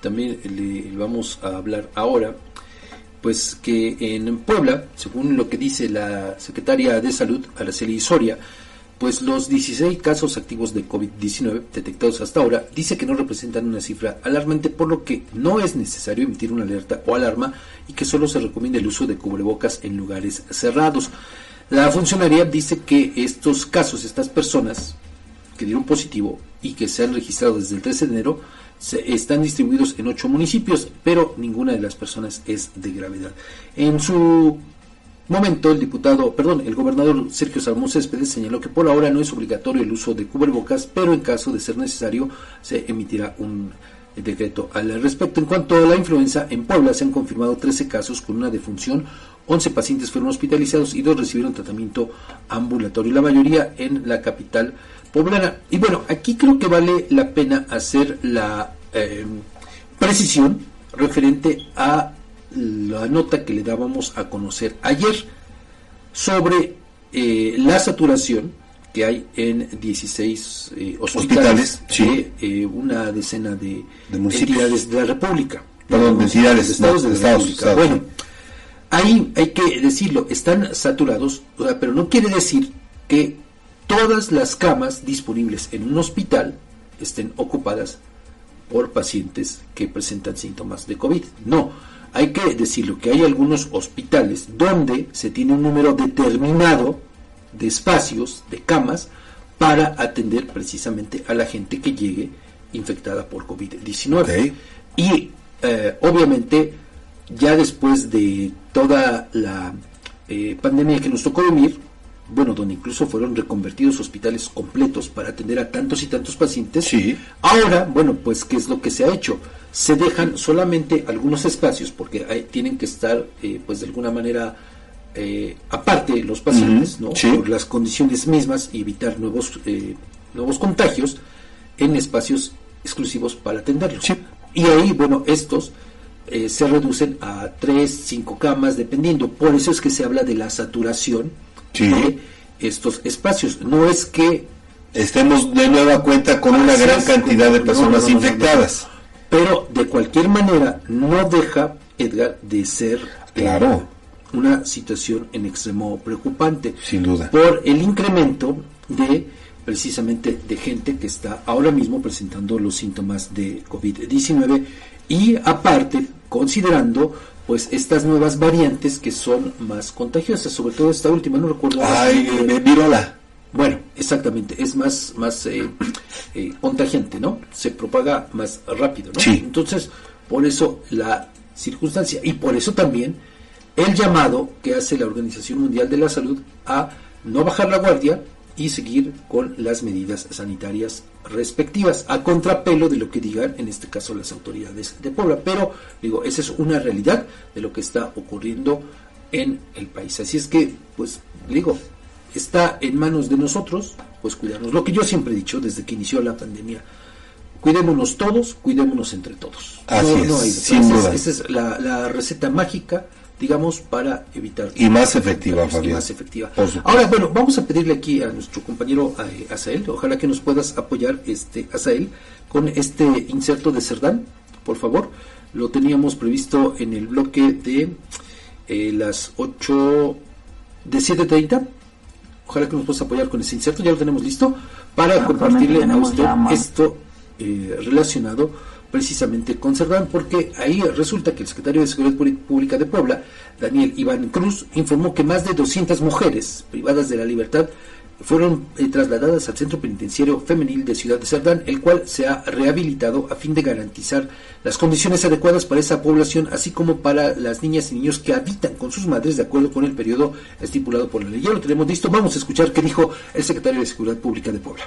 también le vamos a hablar ahora, pues que en Puebla, según lo que dice la secretaria de Salud, Araceli Soria, pues los 16 casos activos de COVID-19 detectados hasta ahora dice que no representan una cifra alarmante, por lo que no es necesario emitir una alerta o alarma y que solo se recomienda el uso de cubrebocas en lugares cerrados. La funcionaria dice que estos casos, estas personas que dieron positivo y que se han registrado desde el 13 de enero, se, están distribuidos en ocho municipios, pero ninguna de las personas es de gravedad. En su momento, el diputado, perdón, el gobernador Sergio Salmón Céspedes señaló que por ahora no es obligatorio el uso de cubrebocas, pero en caso de ser necesario se emitirá un decreto al respecto. En cuanto a la influenza, en Puebla se han confirmado 13 casos con una defunción, 11 pacientes fueron hospitalizados y dos recibieron tratamiento ambulatorio, la mayoría en la capital poblana. Y bueno, aquí creo que vale la pena hacer la eh, precisión referente a la nota que le dábamos a conocer ayer sobre eh, la saturación que hay en 16 eh, hospitales, de una decena de, entidades de la República. Perdón, de entidades de estados de, la República. Bueno, ahí hay que decirlo, están saturados, pero no quiere decir que todas las camas disponibles en un hospital estén ocupadas por pacientes que presentan síntomas de COVID. No, hay que decirlo que hay algunos hospitales donde se tiene un número determinado de espacios, de camas, para atender precisamente a la gente que llegue infectada por COVID-19. Y eh, obviamente ya después de toda la eh, pandemia que nos tocó vivir, bueno, donde incluso fueron reconvertidos hospitales completos para atender a tantos y tantos pacientes. Sí. Ahora, bueno, pues, ¿qué es lo que se ha hecho? Se dejan solamente algunos espacios, porque tienen que estar, eh, pues, de alguna manera, eh, aparte los pacientes, ¿no? Por las condiciones mismas y evitar nuevos, eh, nuevos contagios en espacios exclusivos para atenderlos. Y ahí, bueno, estos se reducen a tres, cinco camas, dependiendo. Por eso es que se habla de la saturación de estos espacios. No es que estemos de nueva cuenta con una gran cantidad de personas infectadas. Pero de cualquier manera no deja, Edgar, de ser claro. una situación en extremo preocupante. Sin duda. Por el incremento de precisamente de gente que está ahora mismo presentando los síntomas de COVID-19 y aparte considerando pues estas nuevas variantes que son más contagiosas, sobre todo esta última, no recuerdo. Ay, eh, virola. Bueno, exactamente, es más, más eh, eh, contagiante, ¿no? Se propaga más rápido, ¿no? Sí. Entonces, por eso la circunstancia y por eso también el llamado que hace la Organización Mundial de la Salud a no bajar la guardia y seguir con las medidas sanitarias respectivas, a contrapelo de lo que digan en este caso las autoridades de Puebla. Pero digo, esa es una realidad de lo que está ocurriendo en el país. Así es que, pues, digo, está en manos de nosotros, pues cuidarnos. Lo que yo siempre he dicho desde que inició la pandemia, cuidémonos todos, cuidémonos entre todos. Así es, esa, es la, la receta mágica digamos, para evitar... Y más efectiva, Fabián. más efectiva. Ahora, bueno, vamos a pedirle aquí a nuestro compañero eh, Asael, ojalá que nos puedas apoyar, este Asael, con este inserto de Cerdán, por favor. Lo teníamos previsto en el bloque de eh, las 8 de 7.30. Ojalá que nos puedas apoyar con ese inserto, ya lo tenemos listo, para compartirle a usted esto eh, relacionado precisamente con porque ahí resulta que el secretario de Seguridad Pública de Puebla, Daniel Iván Cruz, informó que más de 200 mujeres privadas de la libertad fueron eh, trasladadas al Centro Penitenciario Femenil de Ciudad de Cerdán, el cual se ha rehabilitado a fin de garantizar las condiciones adecuadas para esa población, así como para las niñas y niños que habitan con sus madres de acuerdo con el periodo estipulado por la ley. Ya lo tenemos listo, vamos a escuchar qué dijo el secretario de Seguridad Pública de Puebla.